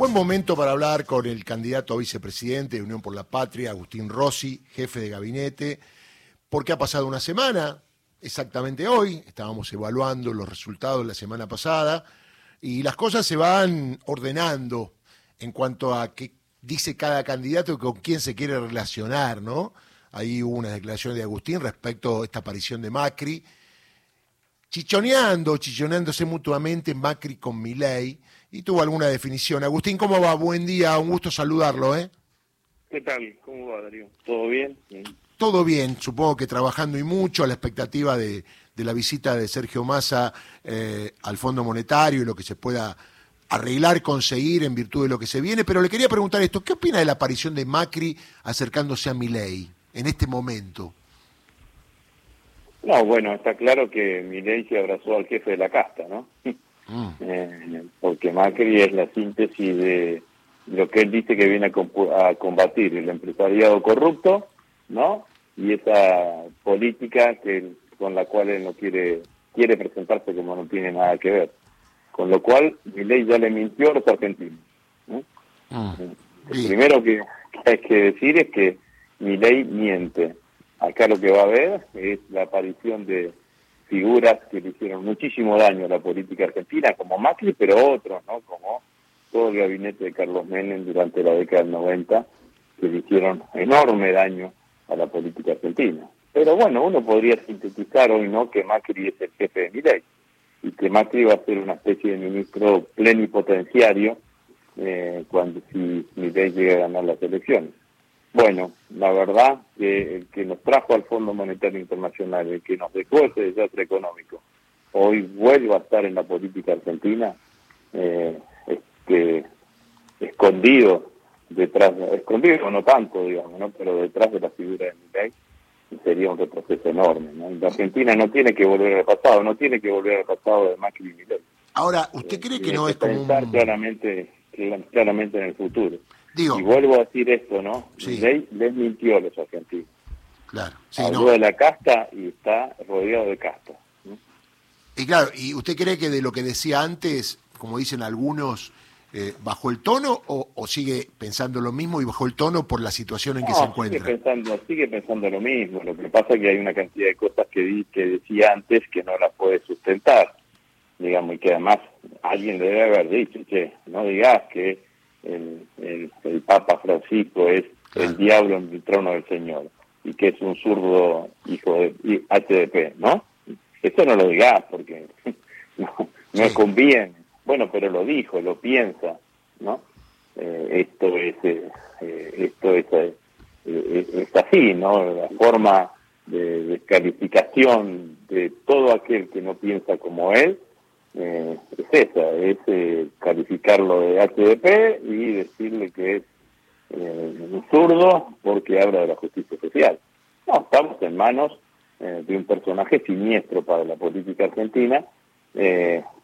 Buen momento para hablar con el candidato a vicepresidente de Unión por la Patria, Agustín Rossi, jefe de gabinete, porque ha pasado una semana, exactamente hoy, estábamos evaluando los resultados la semana pasada, y las cosas se van ordenando en cuanto a qué dice cada candidato y con quién se quiere relacionar, ¿no? Ahí hubo una declaración de Agustín respecto a esta aparición de Macri, chichoneando, chichoneándose mutuamente Macri con Milei, y tuvo alguna definición. Agustín, ¿cómo va? Buen día, un gusto saludarlo, ¿eh? ¿Qué tal? ¿Cómo va, Darío? ¿Todo bien? Todo bien, supongo que trabajando y mucho a la expectativa de, la visita de Sergio Massa eh, al Fondo Monetario y lo que se pueda arreglar, conseguir en virtud de lo que se viene, pero le quería preguntar esto, ¿qué opina de la aparición de Macri acercándose a Milei en este momento? No, bueno, está claro que Milei se abrazó al jefe de la casta, ¿no? Mm. Eh, porque Macri es la síntesis de lo que él dice que viene a, combatir, el empresariado corrupto, ¿no? Y esa política que con la cual él no quiere quiere presentarse como no tiene nada que ver. Con lo cual, Milei ya le mintió a los argentinos. Mm. Lo primero que, hay que decir es que Milei miente. Acá lo que va a haber es la aparición de figuras que le hicieron muchísimo daño a la política argentina, como Macri, pero otros, ¿no? Como todo el gabinete de Carlos Menem durante la década del 90, que le hicieron enorme daño a la política argentina. Pero bueno, uno podría sintetizar hoy, ¿no?, que Macri es el jefe de Milei y que Macri va a ser una especie de ministro plenipotenciario eh, cuando si Milei llegue a ganar las elecciones. Bueno, la verdad que el que nos trajo al Fondo Monetario Internacional, el que nos dejó ese desastre económico, hoy vuelve a estar en la política argentina, eh, que escondido detrás, escondido no tanto, digamos, ¿no? pero detrás de la figura de Milei sería un retroceso enorme. ¿no? La Argentina no tiene que volver al pasado, no tiene que volver al pasado de Macri y Milei. Ahora, ¿usted cree eh, que no es como un... claramente, claramente en el futuro y vuelvo a decir esto, ¿no? Sí. les mintió a los argentinos. Claro. Sí, Habló de la casta y está rodeado de casta. Y claro, ¿y usted cree que de lo que decía antes, como dicen algunos, eh, bajó el tono o, sigue pensando lo mismo y bajó el tono por la situación en que se encuentra? Sigue pensando, sigue pensando lo mismo. Lo que pasa es que hay una cantidad de cosas que, que decía antes que no las puede sustentar. Digamos, y que además alguien debe haber dicho, che, no digas que el, el, Papa Francisco es el diablo en el trono del Señor y que es un zurdo hijo de HDP, ¿no? Esto no lo digas porque no, no conviene. Bueno, pero lo dijo, lo piensa, ¿no? Eh, esto es eh, esto es, eh, es, así, ¿no? La forma de descalificación de todo aquel que no piensa como él eh, es esa, es eh, calificarlo de HDP y decirle que es eh, un zurdo porque habla de la justicia social. No, estamos en manos eh, de un personaje siniestro para la política argentina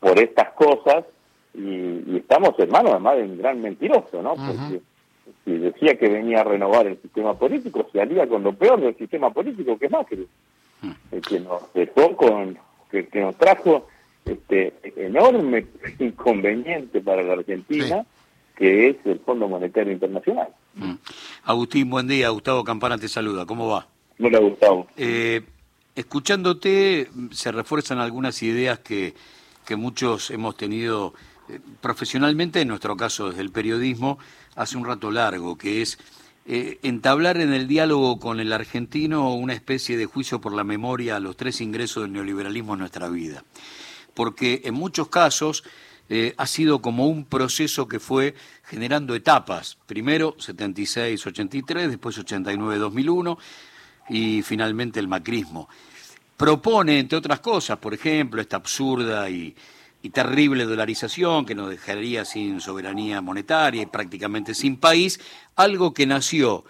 por estas cosas y, estamos en manos además de un gran mentiroso, ¿no? Porque si decía que venía a renovar el sistema político, se alía con lo peor del sistema político que es Macri, mm. el que nos dejó con, que nos trajo este enorme inconveniente para la Argentina, que es el Fondo Monetario Internacional. Mm. Agustín, buen día. Gustavo Campana te saluda. ¿Cómo va? Hola, Gustavo. Eh, escuchándote, se refuerzan algunas ideas que, que muchos hemos tenido eh, profesionalmente, en nuestro caso desde el periodismo, hace un rato largo, que es eh, entablar en el diálogo con el argentino una especie de juicio por la memoria a los tres ingresos del neoliberalismo en nuestra vida porque en muchos casos eh, ha sido como un proceso que fue generando etapas. Primero 76-83, después 89-2001 y finalmente el macrismo. Propone, entre otras cosas, por ejemplo, esta absurda y, y terrible dolarización que nos dejaría sin soberanía monetaria y prácticamente sin país, algo que nació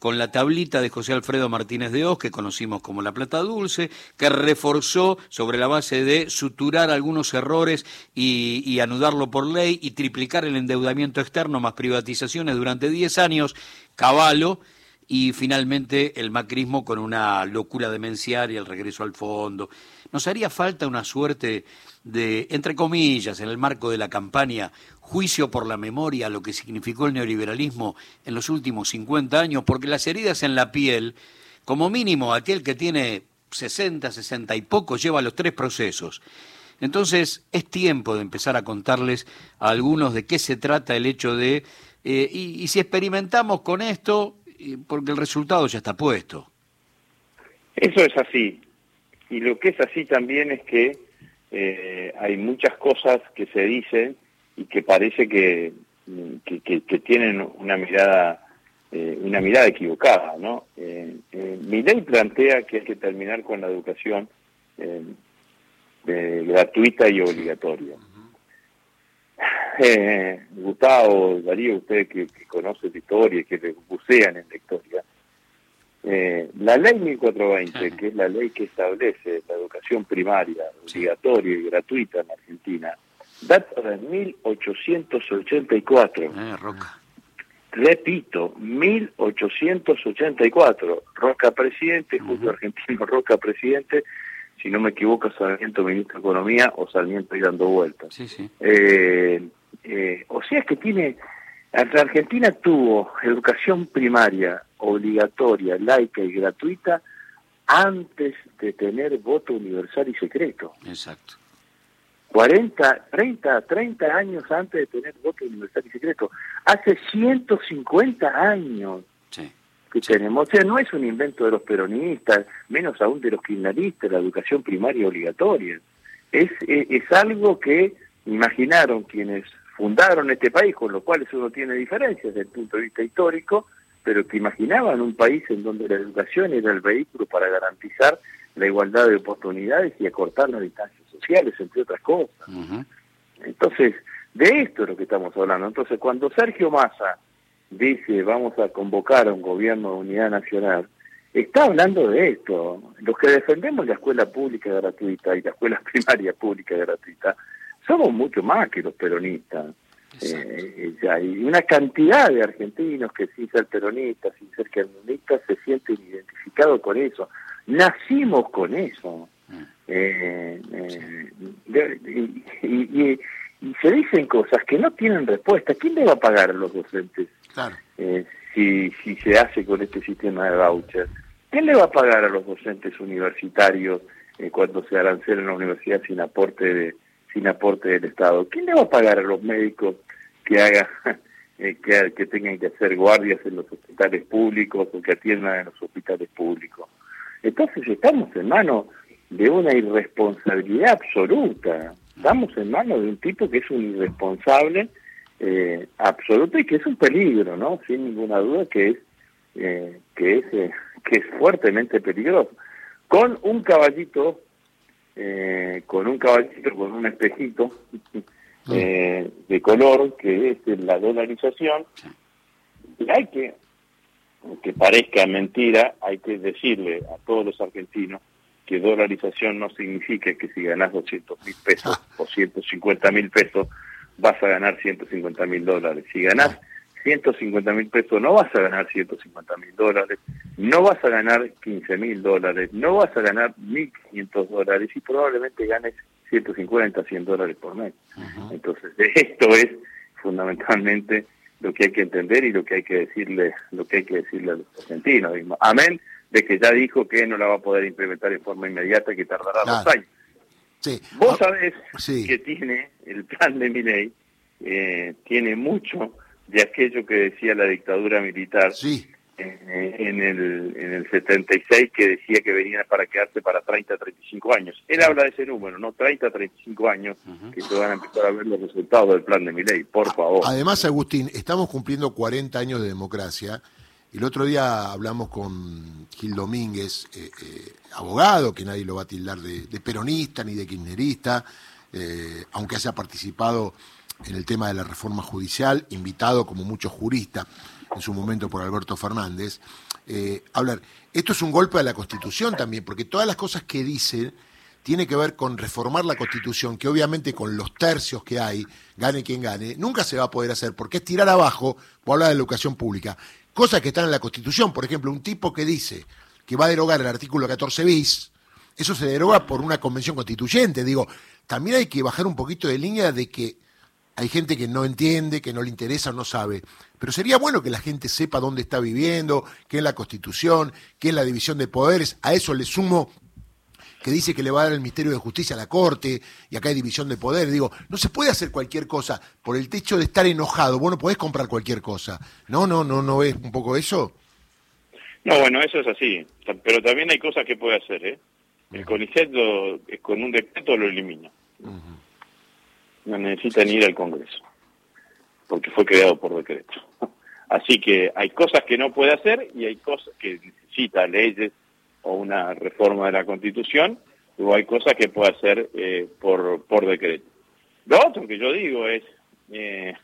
con la tablita de José Alfredo Martínez de Oz, que conocimos como la plata dulce, que reforzó sobre la base de suturar algunos errores y, anudarlo por ley y triplicar el endeudamiento externo más privatizaciones durante 10 años, caballo, y finalmente el macrismo con una locura demenciaria, el regreso al fondo. ¿Nos haría falta una suerte de, entre comillas, en el marco de la campaña, juicio por la memoria, lo que significó el neoliberalismo en los últimos 50 años, porque las heridas en la piel, como mínimo aquel que tiene 60, 60 y poco, lleva los tres procesos. Entonces, es tiempo de empezar a contarles a algunos de qué se trata el hecho de, eh, y, si experimentamos con esto, porque el resultado ya está puesto. Eso es así. Y lo que es así también es que eh, hay muchas cosas que se dicen y que parece que, que, tienen una mirada eh, una mirada equivocada, ¿no? Eh, ley plantea que hay que terminar con la educación gratuita y obligatoria. Gustavo, Darío, ustedes que, que conocen la historia y que bucean en la historia, eh, la ley 1420, que es la ley que establece la educación primaria obligatoria y gratuita en Argentina, data de 1884. Eh, Roca. Repito, 1884. Roca presidente, justo argentino Roca presidente, si no me equivoco, Sarmiento ministro de Economía o Sarmiento ahí dando vueltas. Sí, sí. Eh, eh, o sea que tiene, Argentina tuvo educación primaria obligatoria, laica y gratuita antes de tener voto universal y secreto. Exacto. 40, 30, 30 años antes de tener voto universal y secreto. Hace 150 años que tenemos. O sea, no es un invento de los peronistas, menos aún de los kirchneristas, la educación primaria obligatoria. Es, es, es algo que imaginaron quienes fundaron este país, con lo cual eso no tiene diferencias desde el punto de vista histórico, pero que imaginaban un país en donde la educación era el vehículo para garantizar la igualdad de oportunidades y acortar las distancias sociales, entre otras cosas. Entonces, de esto es lo que estamos hablando. Entonces, cuando Sergio Massa dice vamos a convocar a un gobierno de unidad nacional, está hablando de esto. Los que defendemos la escuela pública gratuita y la escuela primaria pública gratuita, somos mucho más que los peronistas. Eh, hay una cantidad de argentinos que sin ser peronistas, sin ser kirchneristas, se sienten identificados con eso. Nacimos con eso. Mm. Eh, eh, y, se dicen cosas que no tienen respuesta. ¿Quién le va a pagar a los docentes si, si se hace con este sistema de voucher? ¿Quién le va a pagar a los docentes universitarios cuando se arancela en la universidad sin aporte de sin aporte del Estado. ¿Quién le va a pagar a los médicos que haga eh, que, tengan que hacer guardias en los hospitales públicos o que atiendan en los hospitales públicos? Entonces estamos en manos de una irresponsabilidad absoluta. Estamos en manos de un tipo que es un irresponsable eh, absoluto y que es un peligro, ¿no? Sin ninguna duda que es eh, que es que es fuertemente peligroso. Con un caballito eh, con un caballito, con un espejito eh, de color, que es la dolarización. Y hay que, aunque parezca mentira, hay que decirle a todos los argentinos que dolarización no significa que si ganas 200 mil pesos ah. o 150 mil pesos vas a ganar 150 mil dólares. Si ganás 150 mil pesos, no vas a ganar 150 mil dólares, no vas a ganar 15 mil dólares, no vas a ganar 1.500 dólares y probablemente ganes 150, 100 dólares por mes. Entonces, esto es fundamentalmente lo que hay que entender y lo que hay que decirle, lo que hay que decirle a los argentinos. Amén de que ya dijo que no la va a poder implementar en forma inmediata, que tardará dos años. Vos ah, sabés que tiene el plan de mi ley, eh, tiene mucho de aquello que decía la dictadura militar en, el, en el 76, que decía que venía para quedarse para 30, 35 años. Él habla de ese número, ¿no? 30, 35 años, que se van a empezar a ver los resultados del plan de mi ley, por favor. Además, Agustín, estamos cumpliendo 40 años de democracia. El otro día hablamos con Gil Domínguez, eh, eh, abogado, que nadie lo va a tildar de, peronista ni de kirchnerista, eh, aunque haya participado en el tema de la reforma judicial, invitado como muchos juristas en su momento por Alberto Fernández, eh, hablar. Esto es un golpe a la Constitución también, porque todas las cosas que dice tiene que ver con reformar la Constitución, que obviamente con los tercios que hay, gane quien gane, nunca se va a poder hacer, porque es tirar abajo, por hablar de la educación pública, cosas que están en la Constitución, por ejemplo, un tipo que dice que va a derogar el artículo 14 bis, eso se deroga por una convención constituyente, digo, también hay que bajar un poquito de línea de que hay gente que no entiende, que no le interesa, no sabe. Pero sería bueno que la gente sepa dónde está viviendo, qué es la Constitución, qué es la división de poderes. A eso le sumo que dice que le va a dar el Ministerio de Justicia a la Corte y acá hay división de poderes. Digo, no se puede hacer cualquier cosa por el techo de estar enojado. Vos no podés comprar cualquier cosa. No, no, no, ¿no ves un poco eso? No, bueno, eso es así. Pero también hay cosas que puede hacer, ¿eh? El CONICET con un decreto lo elimina. No necesitan ir al Congreso, porque fue creado por decreto. Así que hay cosas que no puede hacer y hay cosas que necesita leyes o una reforma de la Constitución, o hay cosas que puede hacer eh, por, por decreto. Lo otro que yo digo es, eh,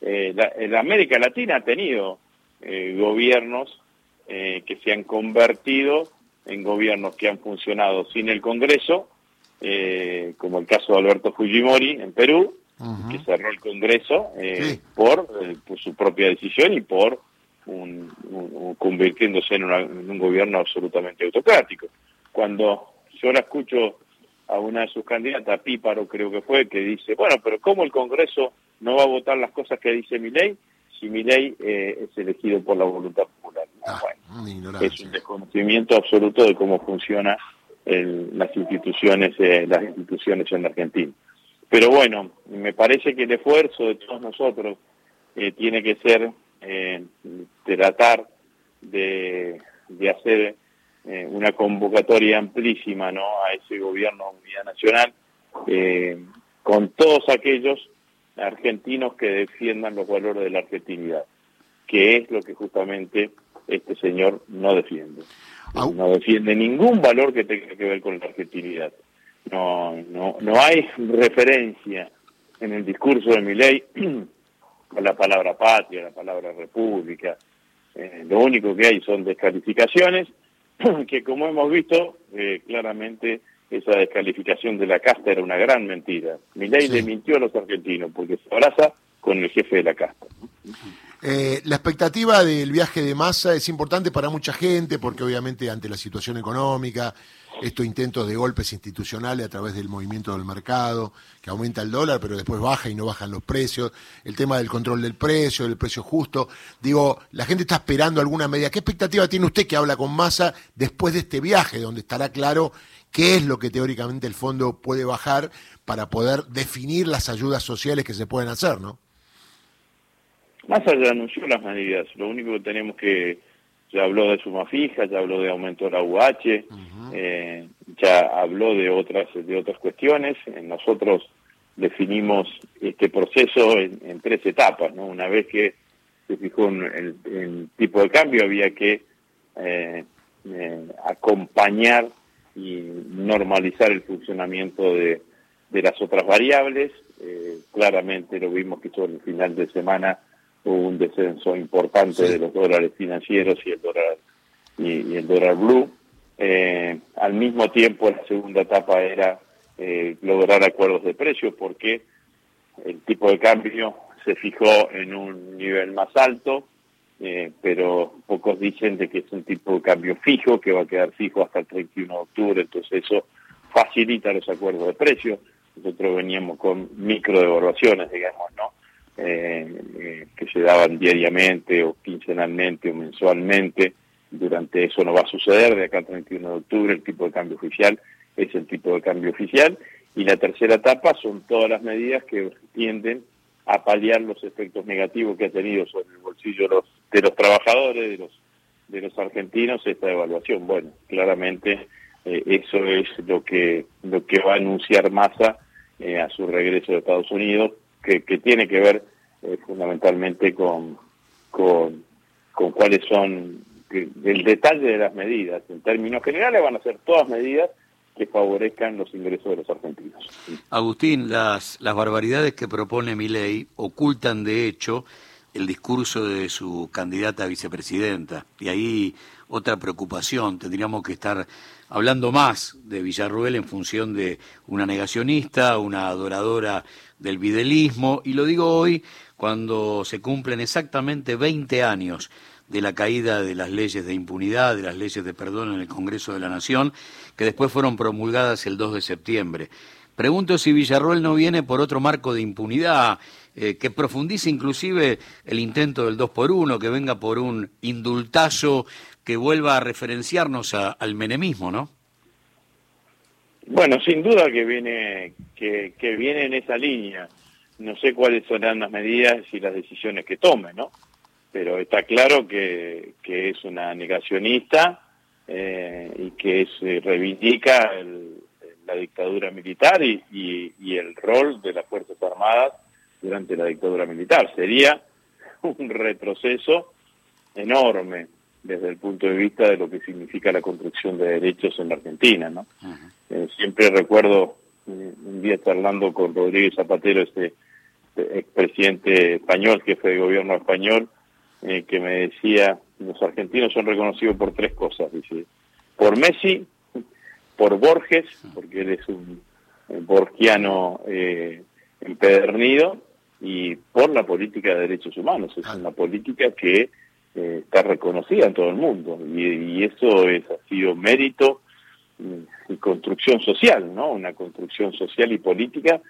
eh la, América Latina ha tenido eh, gobiernos que se han convertido en gobiernos que han funcionado sin el Congreso, como el caso de Alberto Fujimori en Perú, que cerró el Congreso por, por su propia decisión y por un, convirtiéndose en, un gobierno absolutamente autocrático. Cuando yo la escucho a una de sus candidatas, Píparo creo que fue, que dice, bueno, pero ¿cómo el Congreso no va a votar las cosas que dice mi ley si mi ley eh, es elegido por la voluntad popular? Ah, es un desconocimiento absoluto de cómo funcionan las instituciones eh, las instituciones en Argentina. Pero bueno, me parece que el esfuerzo de todos nosotros eh, tiene que ser eh, tratar de, de hacer eh, una convocatoria amplísima ¿no? a ese gobierno de unidad nacional eh, con todos aquellos argentinos que defiendan los valores de la argentinidad, que es lo que justamente este señor no defiende. No defiende ningún valor que tenga que ver con la argentinidad. No, no, no hay referencia en el discurso de mi ley la palabra patria, la palabra república. Eh, lo único que hay son descalificaciones, que como hemos visto, eh, claramente esa descalificación de la casta era una gran mentira. Milei le mintió a los argentinos porque se abraza con el jefe de la casta. Eh, la expectativa del viaje de masa es importante para mucha gente porque obviamente ante la situación económica, estos intentos de golpes institucionales a través del movimiento del mercado, que aumenta el dólar, pero después baja y no bajan los precios, el tema del control del precio, del precio justo. Digo, la gente está esperando alguna medida. ¿Qué expectativa tiene usted que habla con masa después de este viaje, donde estará claro qué es lo que teóricamente el fondo puede bajar para poder definir las ayudas sociales que se pueden hacer, ¿no? Massa ya anunció las medidas, lo único que tenemos que, ya habló de suma fija, ya habló de aumento de la UH, eh, ya habló de otras, de otras cuestiones, nosotros definimos este proceso en, tres etapas, ¿no? Una vez que se fijó el, el tipo de cambio había que eh, eh, acompañar y normalizar el funcionamiento de, de las otras variables. claramente lo vimos que sobre el final de semana hubo un descenso importante de los dólares financieros y el dólar y, el dólar blue. Eh, al mismo tiempo, la segunda etapa era eh, lograr acuerdos de precios porque el tipo de cambio se fijó en un nivel más alto, eh, pero pocos dicen de que es un tipo de cambio fijo, que va a quedar fijo hasta el 31 de octubre, entonces eso facilita los acuerdos de precios. Nosotros veníamos con micro devaluaciones, digamos, ¿no? Eh, que se daban diariamente o quincenalmente o mensualmente. Durante eso no va a suceder, de acá al 31 de octubre el tipo de cambio oficial es el tipo de cambio oficial. Y la tercera etapa son todas las medidas que tienden a paliar los efectos negativos que ha tenido sobre el bolsillo de los, de los trabajadores, de los, de los argentinos, esta evaluación. Bueno, claramente eh, eso es lo que, lo que va a anunciar Massa eh, a su regreso de Estados Unidos que, tiene que ver eh, fundamentalmente con, con, cuáles son el detalle de las medidas. En términos generales van a ser todas medidas que favorezcan los ingresos de los argentinos. Agustín, las, las barbaridades que propone mi ley ocultan de hecho el discurso de su candidata a vicepresidenta. Y ahí otra preocupación, tendríamos que estar hablando más de Villarruel en función de una negacionista, una adoradora del videlismo, y lo digo hoy cuando se cumplen exactamente 20 años de la caída de las leyes de impunidad, de las leyes de perdón en el Congreso de la Nación, que después fueron promulgadas el 2 de septiembre. Pregunto si Villarroel no viene por otro marco de impunidad, eh, que profundice inclusive el intento del 2 por 1 que venga por un indultazo que vuelva a referenciarnos al menemismo, ¿no? Bueno, sin duda que viene, que, que viene en esa línea. No sé cuáles serán las medidas y las decisiones que tome, ¿no? Pero está claro que, que es una negacionista eh, y que se reivindica la dictadura militar y, y, el rol de las Fuerzas Armadas durante la dictadura militar. Sería un retroceso enorme desde el punto de vista de lo que significa la construcción de derechos en la Argentina, ¿no? Eh, siempre recuerdo eh, un día charlando con Rodríguez Zapatero, este, este expresidente español, jefe de gobierno español, eh, que me decía, los argentinos son reconocidos por tres cosas, dice, por Messi, por Borges, porque él es un borgiano empedernido, y por la política de derechos humanos. Es una política que está reconocida en todo el mundo, y, y eso es, ha sido mérito y construcción social, ¿no? Una construcción social y política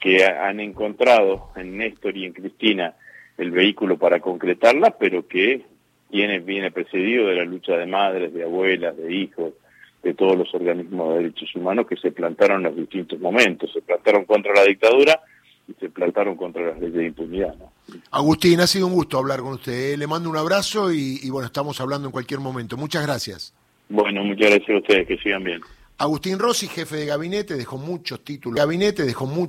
que han encontrado en Néstor y en Cristina el vehículo para concretarla, pero que tiene, viene precedido de la lucha de madres, de abuelas, de hijos, de todos los organismos de derechos humanos que se plantaron en los distintos momentos. Se plantaron contra la dictadura y se plantaron contra las leyes de impunidad. ¿no? Agustín, ha sido un gusto hablar con usted. Le mando un abrazo y, y bueno, estamos hablando en cualquier momento. Muchas gracias. Bueno, muchas gracias a ustedes, que sigan bien. Agustín Rossi, jefe de gabinete, dejó muchos títulos. Gabinete dejó muchos